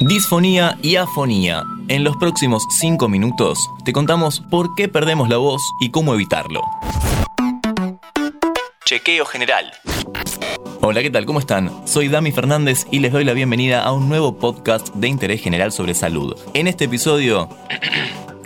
Disfonía y afonía. En los próximos 5 minutos te contamos por qué perdemos la voz y cómo evitarlo. Chequeo general. Hola, ¿qué tal? ¿Cómo están? Soy Dami Fernández y les doy la bienvenida a un nuevo podcast de interés general sobre salud. En este episodio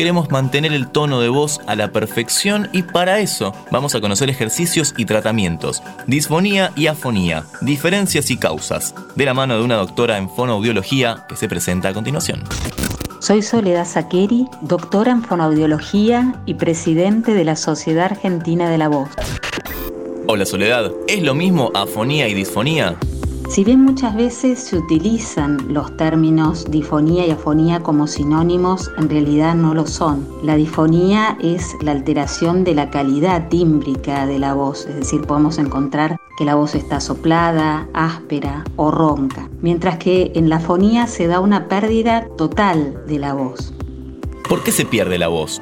queremos mantener el tono de voz a la perfección y para eso vamos a conocer ejercicios y tratamientos, disfonía y afonía, diferencias y causas, de la mano de una doctora en fonoaudiología que se presenta a continuación. Soy Soledad Saqueri, doctora en fonoaudiología y presidente de la Sociedad Argentina de la Voz. Hola Soledad, ¿es lo mismo afonía y disfonía? Si bien muchas veces se utilizan los términos difonía y afonía como sinónimos, en realidad no lo son. La difonía es la alteración de la calidad tímbrica de la voz, es decir, podemos encontrar que la voz está soplada, áspera o ronca, mientras que en la afonía se da una pérdida total de la voz. ¿Por qué se pierde la voz?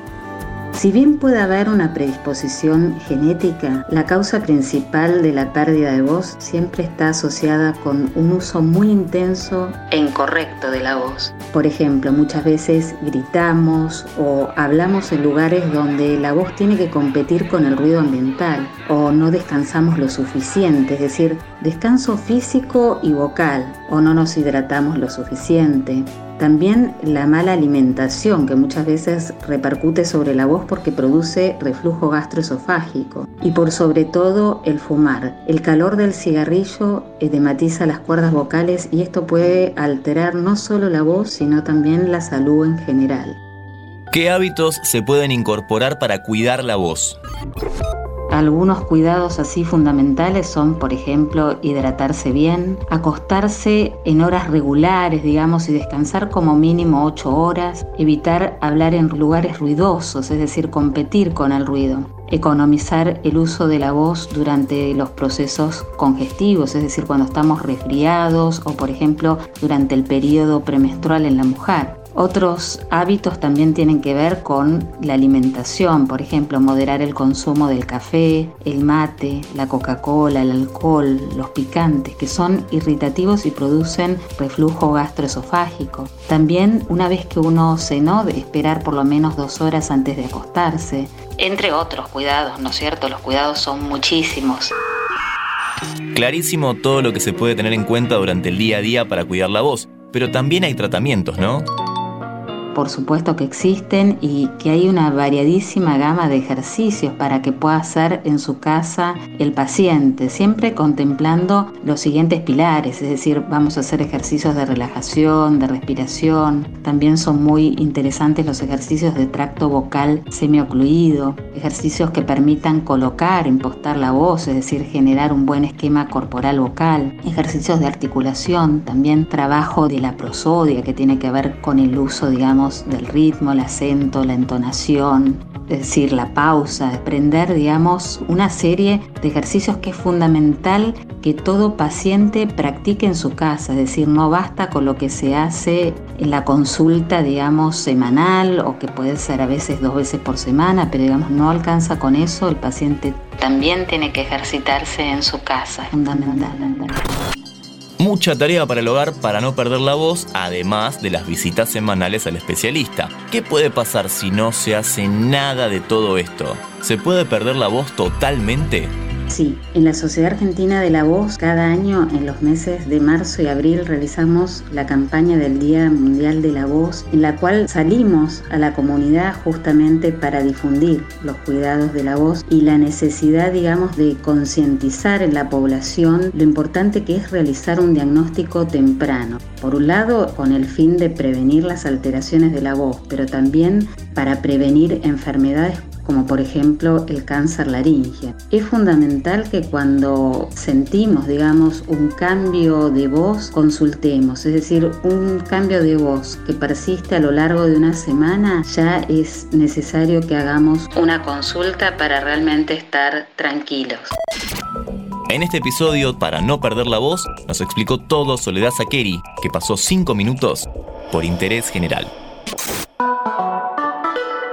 Si bien puede haber una predisposición genética, la causa principal de la pérdida de voz siempre está asociada con un uso muy intenso e incorrecto de la voz. Por ejemplo, muchas veces gritamos o hablamos en lugares donde la voz tiene que competir con el ruido ambiental o no descansamos lo suficiente, es decir, descanso físico y vocal o no nos hidratamos lo suficiente también la mala alimentación que muchas veces repercute sobre la voz porque produce reflujo gastroesofágico. Y por sobre todo el fumar. El calor del cigarrillo edematiza las cuerdas vocales y esto puede alterar no solo la voz sino también la salud en general. ¿Qué hábitos se pueden incorporar para cuidar la voz? Algunos cuidados así fundamentales son, por ejemplo, hidratarse bien, acostarse en horas regulares, digamos, y descansar como mínimo 8 horas, evitar hablar en lugares ruidosos, es decir, competir con el ruido, economizar el uso de la voz durante los procesos congestivos, es decir, cuando estamos resfriados o, por ejemplo, durante el periodo premenstrual en la mujer. Otros hábitos también tienen que ver con la alimentación, por ejemplo, moderar el consumo del café, el mate, la Coca-Cola, el alcohol, los picantes, que son irritativos y producen reflujo gastroesofágico. También una vez que uno cenó, de esperar por lo menos dos horas antes de acostarse. Entre otros cuidados, ¿no es cierto? Los cuidados son muchísimos. Clarísimo todo lo que se puede tener en cuenta durante el día a día para cuidar la voz, pero también hay tratamientos, ¿no? Por supuesto que existen y que hay una variadísima gama de ejercicios para que pueda hacer en su casa el paciente, siempre contemplando los siguientes pilares, es decir, vamos a hacer ejercicios de relajación, de respiración, también son muy interesantes los ejercicios de tracto vocal semiocluido, ejercicios que permitan colocar, impostar la voz, es decir, generar un buen esquema corporal vocal, ejercicios de articulación, también trabajo de la prosodia que tiene que ver con el uso, digamos, del ritmo, el acento, la entonación, es decir, la pausa, aprender, digamos, una serie de ejercicios que es fundamental que todo paciente practique en su casa, es decir, no basta con lo que se hace en la consulta, digamos, semanal o que puede ser a veces dos veces por semana, pero digamos, no alcanza con eso, el paciente también tiene que ejercitarse en su casa, fundamental. Mucha tarea para el hogar para no perder la voz, además de las visitas semanales al especialista. ¿Qué puede pasar si no se hace nada de todo esto? ¿Se puede perder la voz totalmente? Sí, en la Sociedad Argentina de la Voz cada año en los meses de marzo y abril realizamos la campaña del Día Mundial de la Voz en la cual salimos a la comunidad justamente para difundir los cuidados de la voz y la necesidad, digamos, de concientizar en la población lo importante que es realizar un diagnóstico temprano. Por un lado, con el fin de prevenir las alteraciones de la voz, pero también para prevenir enfermedades como por ejemplo el cáncer laringe. Es fundamental que cuando sentimos, digamos, un cambio de voz, consultemos, es decir, un cambio de voz que persiste a lo largo de una semana, ya es necesario que hagamos una consulta para realmente estar tranquilos. En este episodio, para no perder la voz, nos explicó todo Soledad Sakeri, que pasó 5 minutos por interés general